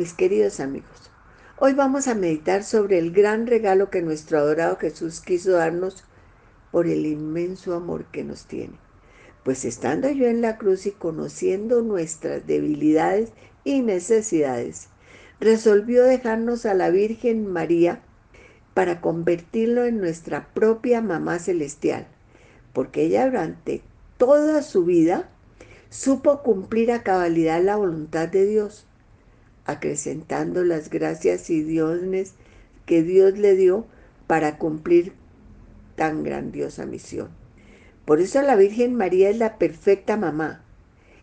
Mis queridos amigos, hoy vamos a meditar sobre el gran regalo que nuestro adorado Jesús quiso darnos por el inmenso amor que nos tiene. Pues estando yo en la cruz y conociendo nuestras debilidades y necesidades, resolvió dejarnos a la Virgen María para convertirlo en nuestra propia mamá celestial, porque ella durante toda su vida supo cumplir a cabalidad la voluntad de Dios, acrecentando las gracias y dones que Dios le dio para cumplir tan grandiosa misión. Por eso la Virgen María es la perfecta mamá,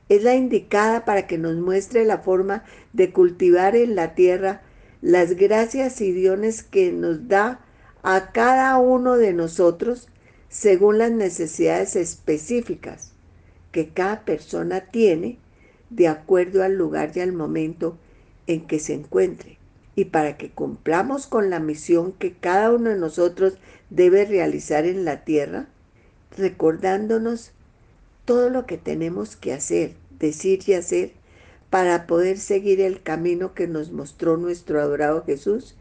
es la indicada para que nos muestre la forma de cultivar en la tierra las gracias y dones que nos da a cada uno de nosotros según las necesidades específicas que cada persona tiene de acuerdo al lugar y al momento en que se encuentre. Y para que cumplamos con la misión que cada uno de nosotros debe realizar en la tierra, recordándonos todo lo que tenemos que hacer, decir y hacer para poder seguir el camino que nos mostró nuestro adorado Jesús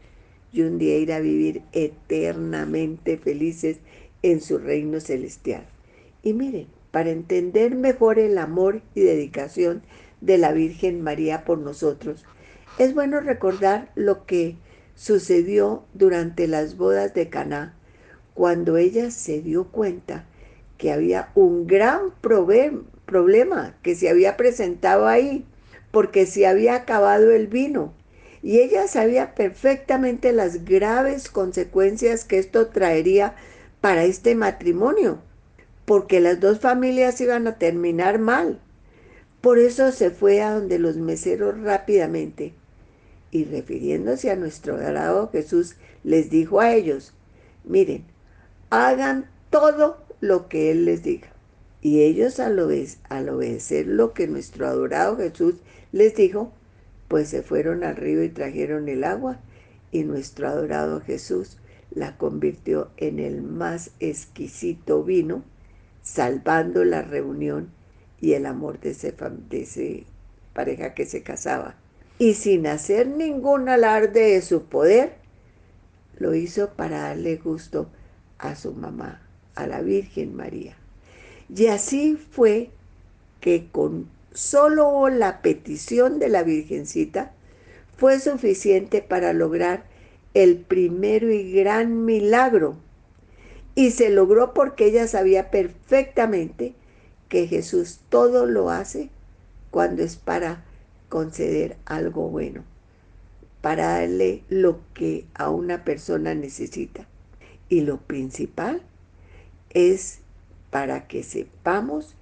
y un día ir a vivir eternamente felices en su reino celestial. Y miren, para entender mejor el amor y dedicación de la Virgen María por nosotros, es bueno recordar lo que sucedió durante las bodas de Caná, cuando ella se dio cuenta que había un gran problema que se había presentado ahí porque se había acabado el vino. Y ella sabía perfectamente las graves consecuencias que esto traería para este matrimonio, porque las dos familias iban a terminar mal. Por eso se fue a donde los meseros rápidamente y refiriéndose a nuestro adorado Jesús, les dijo a ellos, miren, hagan todo lo que Él les diga. Y ellos al, al obedecer lo que nuestro adorado Jesús les dijo, pues se fueron al río y trajeron el agua y nuestro adorado Jesús la convirtió en el más exquisito vino, salvando la reunión y el amor de ese, de ese pareja que se casaba. Y sin hacer ningún alarde de su poder, lo hizo para darle gusto a su mamá, a la Virgen María. Y así fue que con solo la petición de la Virgencita fue suficiente para lograr el primero y gran milagro. Y se logró porque ella sabía perfectamente que Jesús todo lo hace cuando es para conceder algo bueno, para darle lo que a una persona necesita. Y lo principal es para que sepamos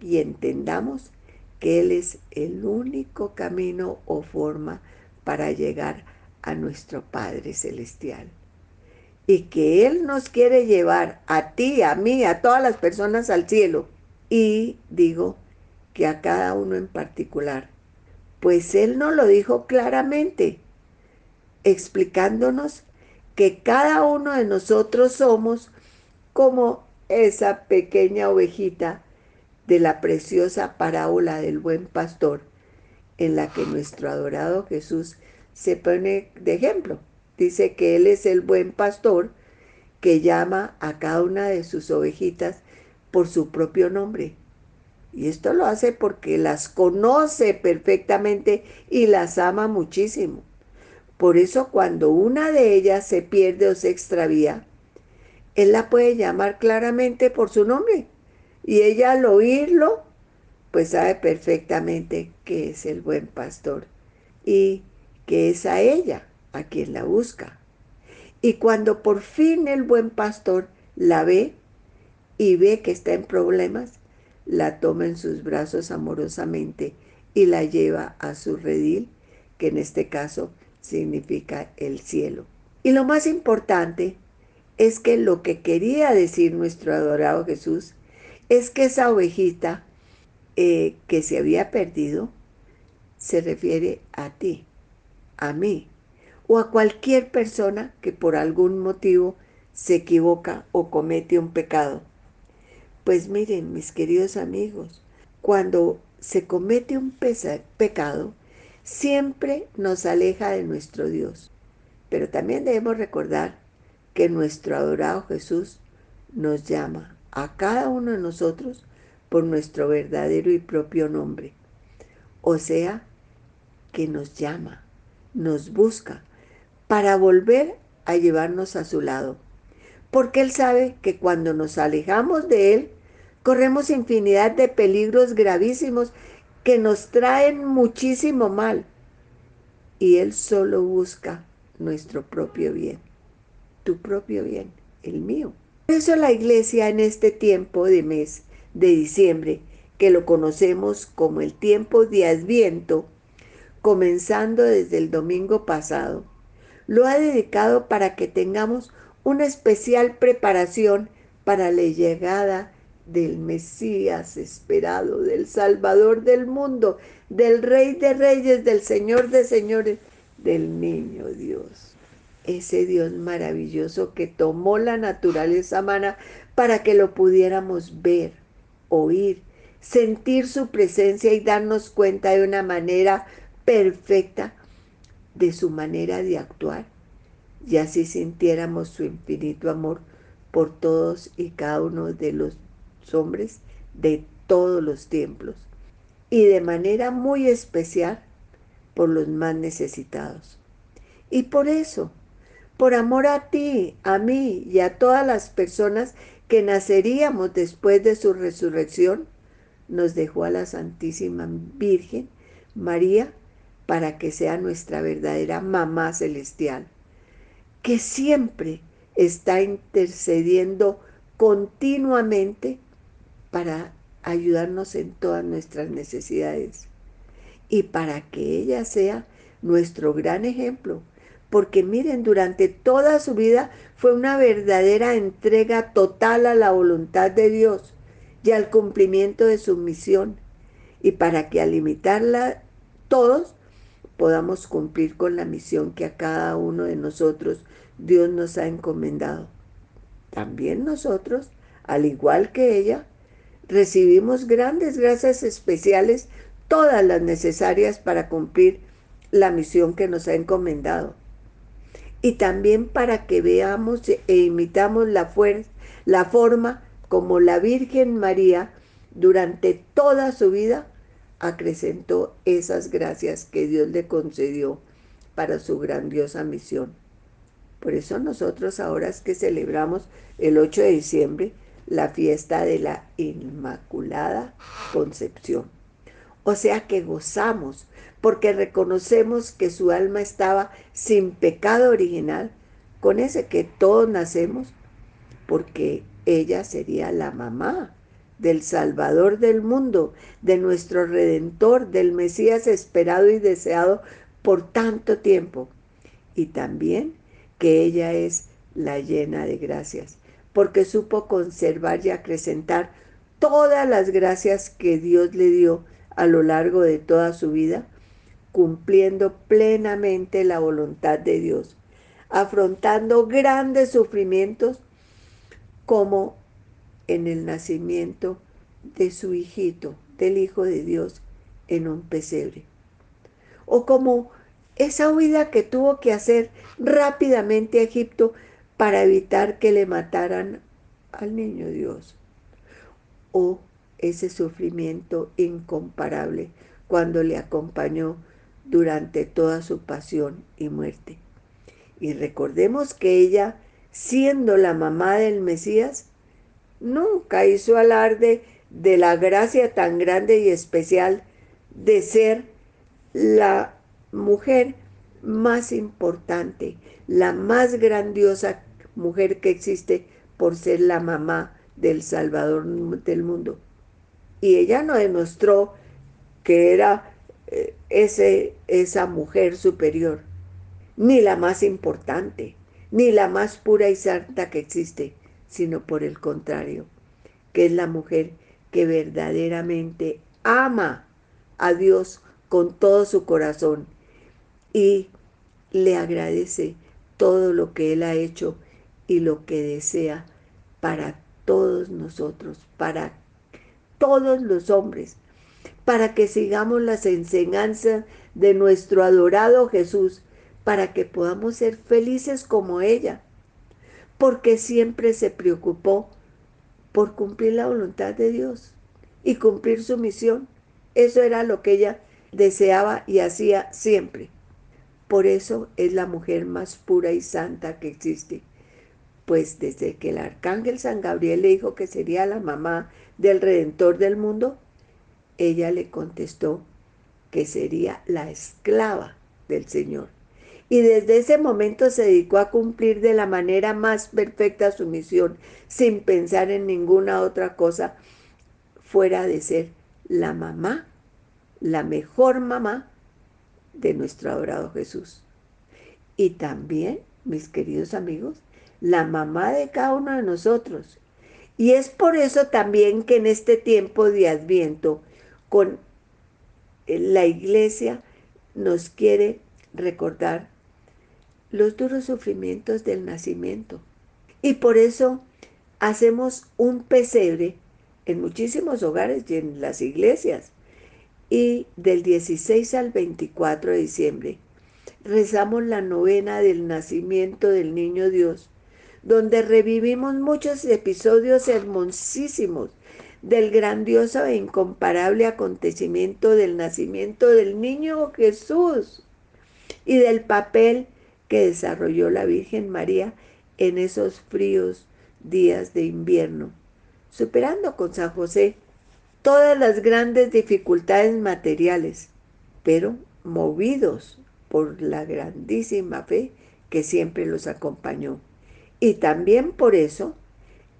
y entendamos que Él es el único camino o forma para llegar a nuestro Padre Celestial. Y que Él nos quiere llevar a ti, a mí, a todas las personas al cielo. Y digo que a cada uno en particular. Pues Él nos lo dijo claramente, explicándonos que cada uno de nosotros somos como esa pequeña ovejita de la preciosa parábola del buen pastor, en la que nuestro adorado Jesús se pone de ejemplo. Dice que Él es el buen pastor que llama a cada una de sus ovejitas por su propio nombre. Y esto lo hace porque las conoce perfectamente y las ama muchísimo. Por eso cuando una de ellas se pierde o se extravía, Él la puede llamar claramente por su nombre y ella al oírlo, pues sabe perfectamente que es el buen pastor y que es a ella a quien la busca. Y cuando por fin el buen pastor la ve y ve que está en problemas, la toma en sus brazos amorosamente y la lleva a su redil, que en este caso significa el cielo. Y lo más importante es que lo que quería decir nuestro adorado Jesús es que esa ovejita eh, que se había perdido se refiere a ti, a mí, o a cualquier persona que por algún motivo se equivoca o comete un pecado. Pues miren, mis queridos amigos, cuando se comete un pecado, siempre nos aleja de nuestro Dios. Pero también debemos recordar que nuestro adorado Jesús nos llama a cada uno de nosotros por nuestro verdadero y propio nombre. O sea, que nos llama, nos busca para volver a llevarnos a su lado. Porque Él sabe que cuando nos alejamos de Él, corremos infinidad de peligros gravísimos que nos traen muchísimo mal. Y Él solo busca nuestro propio bien, tu propio bien, el mío. Por eso la iglesia en este tiempo de mes de diciembre, que lo conocemos como el tiempo de Adviento, comenzando desde el domingo pasado, lo ha dedicado para que tengamos una especial preparación para la llegada del Mesías esperado, del Salvador del mundo, del Rey de Reyes, del Señor de Señores, del Niño Dios. Ese Dios maravilloso que tomó la naturaleza humana para que lo pudiéramos ver, oír, sentir su presencia y darnos cuenta de una manera perfecta de su manera de actuar y así sintiéramos su infinito amor por todos y cada uno de los hombres de todos los tiempos y de manera muy especial por los más necesitados. Y por eso, por amor a ti, a mí y a todas las personas que naceríamos después de su resurrección, nos dejó a la Santísima Virgen María para que sea nuestra verdadera mamá celestial, que siempre está intercediendo continuamente para ayudarnos en todas nuestras necesidades y para que ella sea nuestro gran ejemplo. Porque miren, durante toda su vida fue una verdadera entrega total a la voluntad de Dios y al cumplimiento de su misión. Y para que al imitarla todos podamos cumplir con la misión que a cada uno de nosotros Dios nos ha encomendado. También nosotros, al igual que ella, recibimos grandes gracias especiales, todas las necesarias para cumplir la misión que nos ha encomendado. Y también para que veamos e imitamos la, la forma como la Virgen María durante toda su vida acrecentó esas gracias que Dios le concedió para su grandiosa misión. Por eso nosotros ahora que celebramos el 8 de diciembre la fiesta de la Inmaculada Concepción. O sea que gozamos porque reconocemos que su alma estaba sin pecado original, con ese que todos nacemos, porque ella sería la mamá del Salvador del mundo, de nuestro Redentor, del Mesías esperado y deseado por tanto tiempo. Y también que ella es la llena de gracias, porque supo conservar y acrecentar todas las gracias que Dios le dio a lo largo de toda su vida, cumpliendo plenamente la voluntad de Dios, afrontando grandes sufrimientos como en el nacimiento de su hijito, del Hijo de Dios, en un pesebre. O como esa huida que tuvo que hacer rápidamente a Egipto para evitar que le mataran al niño Dios. O ese sufrimiento incomparable cuando le acompañó durante toda su pasión y muerte. Y recordemos que ella, siendo la mamá del Mesías, nunca hizo alarde de la gracia tan grande y especial de ser la mujer más importante, la más grandiosa mujer que existe por ser la mamá del Salvador del mundo. Y ella no demostró que era eh, ese, esa mujer superior, ni la más importante, ni la más pura y santa que existe sino por el contrario, que es la mujer que verdaderamente ama a Dios con todo su corazón y le agradece todo lo que Él ha hecho y lo que desea para todos nosotros, para todos los hombres, para que sigamos las enseñanzas de nuestro adorado Jesús, para que podamos ser felices como ella, porque siempre se preocupó por cumplir la voluntad de Dios y cumplir su misión. Eso era lo que ella deseaba y hacía siempre. Por eso es la mujer más pura y santa que existe. Pues desde que el arcángel San Gabriel le dijo que sería la mamá del Redentor del mundo, ella le contestó que sería la esclava del Señor. Y desde ese momento se dedicó a cumplir de la manera más perfecta su misión, sin pensar en ninguna otra cosa fuera de ser la mamá, la mejor mamá de nuestro adorado Jesús. Y también, mis queridos amigos, la mamá de cada uno de nosotros. Y es por eso también que en este tiempo de Adviento, con la iglesia nos quiere recordar los duros sufrimientos del nacimiento. Y por eso hacemos un pesebre en muchísimos hogares y en las iglesias. Y del 16 al 24 de diciembre rezamos la novena del nacimiento del niño Dios, donde revivimos muchos episodios hermosísimos del grandioso e incomparable acontecimiento del nacimiento del niño Jesús y del papel que desarrolló la Virgen María en esos fríos días de invierno superando con San José todas las grandes dificultades materiales, pero movidos por la grandísima fe que siempre los acompañó. Y también por eso,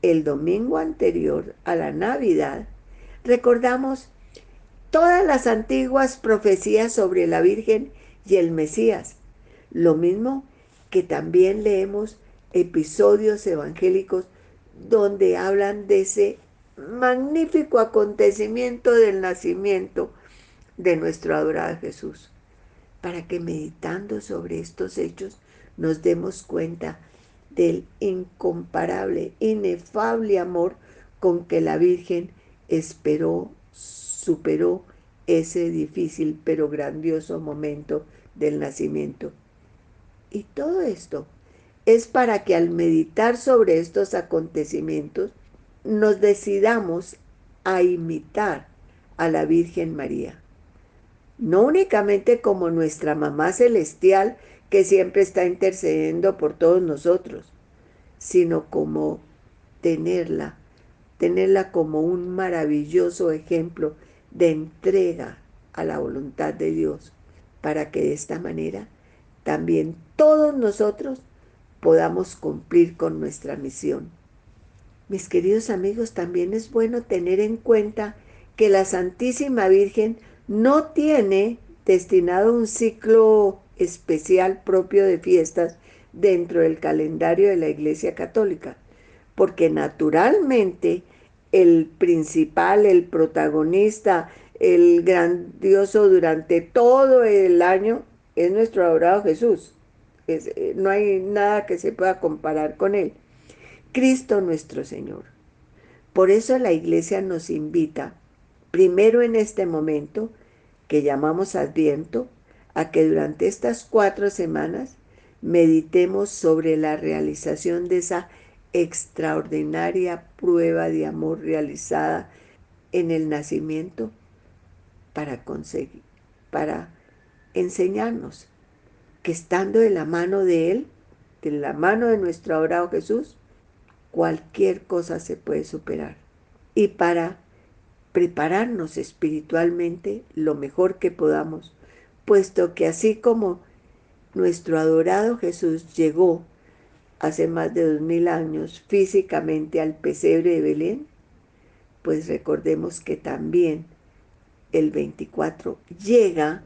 el domingo anterior a la Navidad, recordamos todas las antiguas profecías sobre la Virgen y el Mesías, lo mismo que también leemos episodios evangélicos donde hablan de ese magnífico acontecimiento del nacimiento de nuestro adorado Jesús, para que meditando sobre estos hechos nos demos cuenta del incomparable, inefable amor con que la Virgen esperó, superó ese difícil pero grandioso momento del nacimiento. Y todo esto es para que al meditar sobre estos acontecimientos nos decidamos a imitar a la Virgen María. No únicamente como nuestra mamá celestial que siempre está intercediendo por todos nosotros, sino como tenerla, tenerla como un maravilloso ejemplo de entrega a la voluntad de Dios, para que de esta manera también todos nosotros podamos cumplir con nuestra misión. Mis queridos amigos, también es bueno tener en cuenta que la Santísima Virgen no tiene destinado un ciclo especial propio de fiestas dentro del calendario de la Iglesia Católica, porque naturalmente el principal, el protagonista, el grandioso durante todo el año es nuestro adorado Jesús. Eh, no hay nada que se pueda comparar con él. Cristo nuestro Señor. Por eso la iglesia nos invita, primero en este momento, que llamamos Adviento, a que durante estas cuatro semanas meditemos sobre la realización de esa extraordinaria prueba de amor realizada en el nacimiento para conseguir, para enseñarnos que estando de la mano de Él, de la mano de nuestro adorado Jesús, cualquier cosa se puede superar. Y para prepararnos espiritualmente lo mejor que podamos, puesto que así como nuestro adorado Jesús llegó hace más de dos mil años físicamente al pesebre de Belén, pues recordemos que también el 24 llega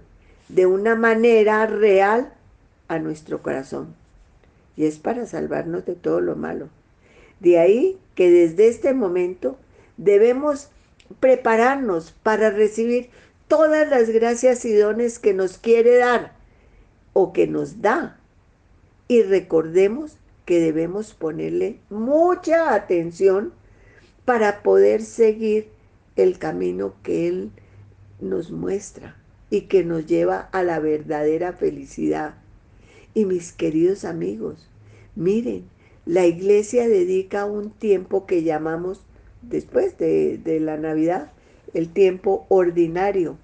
de una manera real a nuestro corazón. Y es para salvarnos de todo lo malo. De ahí que desde este momento debemos prepararnos para recibir todas las gracias y dones que nos quiere dar o que nos da. Y recordemos que debemos ponerle mucha atención para poder seguir el camino que Él nos muestra y que nos lleva a la verdadera felicidad. Y mis queridos amigos, miren, la iglesia dedica un tiempo que llamamos, después de, de la Navidad, el tiempo ordinario,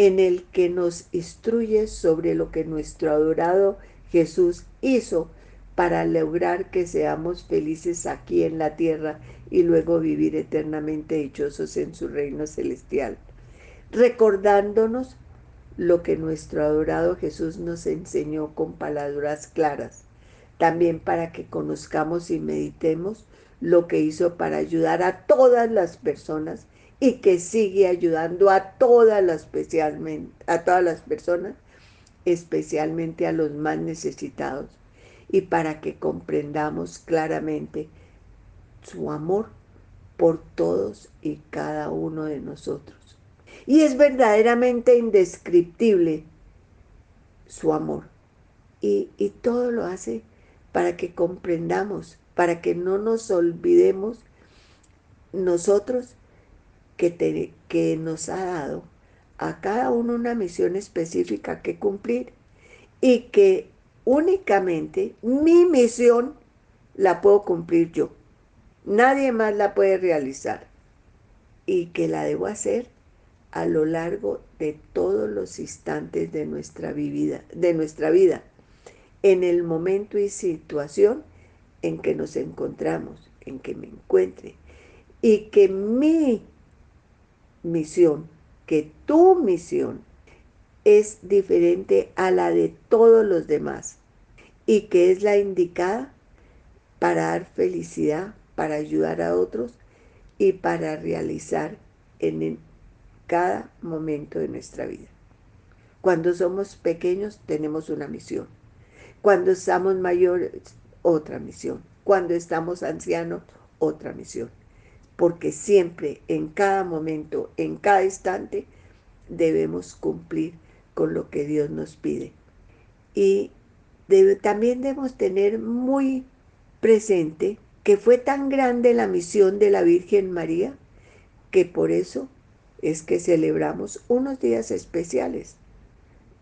en el que nos instruye sobre lo que nuestro adorado Jesús hizo para lograr que seamos felices aquí en la tierra y luego vivir eternamente dichosos en su reino celestial, recordándonos lo que nuestro adorado Jesús nos enseñó con palabras claras, también para que conozcamos y meditemos lo que hizo para ayudar a todas las personas y que sigue ayudando a todas las, especialmente, a todas las personas, especialmente a los más necesitados, y para que comprendamos claramente su amor por todos y cada uno de nosotros. Y es verdaderamente indescriptible su amor. Y, y todo lo hace para que comprendamos, para que no nos olvidemos nosotros que, que nos ha dado a cada uno una misión específica que cumplir y que únicamente mi misión la puedo cumplir yo. Nadie más la puede realizar y que la debo hacer a lo largo de todos los instantes de nuestra vida, de nuestra vida, en el momento y situación en que nos encontramos, en que me encuentre, y que mi misión, que tu misión es diferente a la de todos los demás y que es la indicada para dar felicidad, para ayudar a otros y para realizar en cada momento de nuestra vida. Cuando somos pequeños tenemos una misión. Cuando estamos mayores, otra misión. Cuando estamos ancianos, otra misión porque siempre, en cada momento, en cada instante, debemos cumplir con lo que Dios nos pide. Y también debemos tener muy presente que fue tan grande la misión de la Virgen María que por eso es que celebramos unos días especiales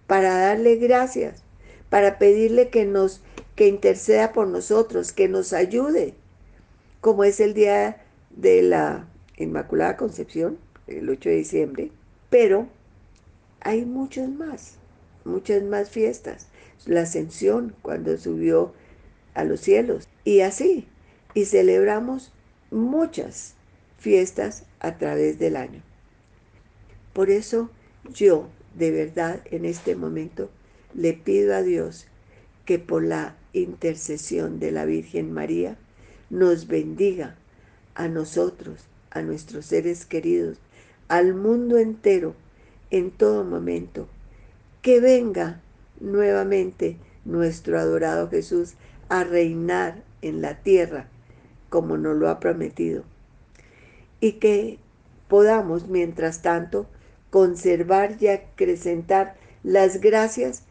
para darle gracias, para pedirle que nos que interceda por nosotros, que nos ayude, como es el día de la Inmaculada Concepción, el 8 de diciembre, pero hay muchos más, muchas más fiestas. La ascensión cuando subió a los cielos y así. Y celebramos muchas fiestas a través del año. Por eso yo de verdad en este momento le pido a Dios que por la intercesión de la Virgen María nos bendiga a nosotros, a nuestros seres queridos, al mundo entero, en todo momento. Que venga nuevamente nuestro adorado Jesús a reinar en la tierra como nos lo ha prometido. Y que podamos, mientras tanto, conservar y acrecentar las gracias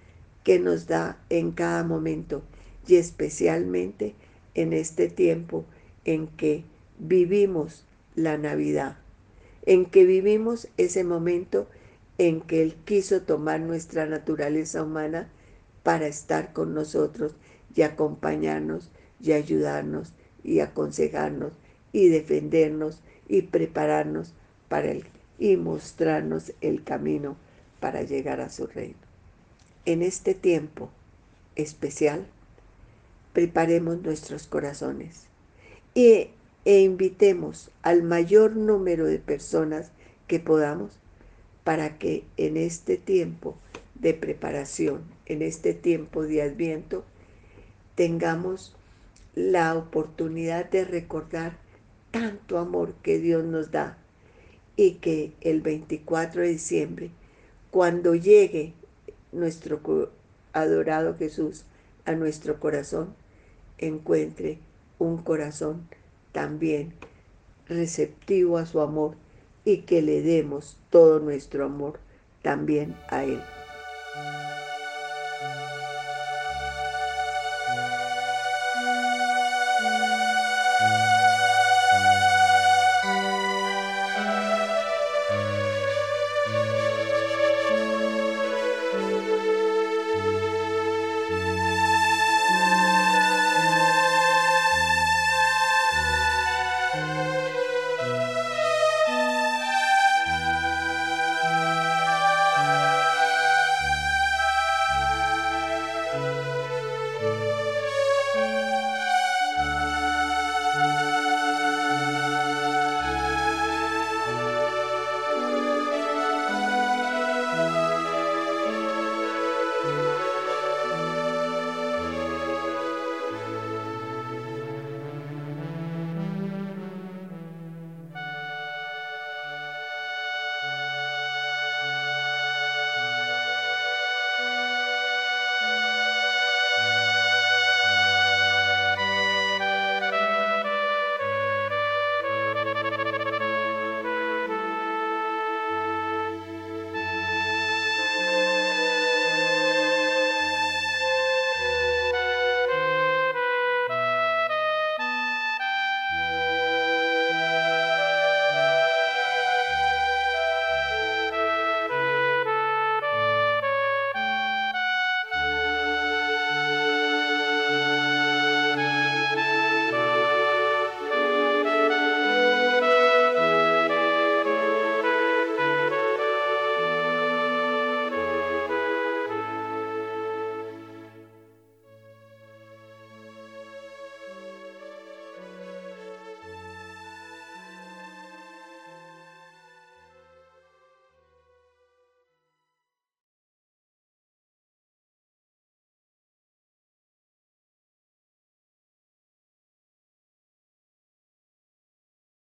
que nos da en cada momento y especialmente en este tiempo en que vivimos la Navidad, en que vivimos ese momento en que Él quiso tomar nuestra naturaleza humana para estar con nosotros y acompañarnos y ayudarnos y aconsejarnos y defendernos y prepararnos para Él y mostrarnos el camino para llegar a su reino. En este tiempo especial, preparemos nuestros corazones y e invitemos al mayor número de personas que podamos para que en este tiempo de preparación, en este tiempo de adviento, tengamos la oportunidad de recordar tanto amor que Dios nos da y que el 24 de diciembre, cuando llegue nuestro adorado Jesús a nuestro corazón, encuentre un corazón también receptivo a su amor y que le demos todo nuestro amor también a Él.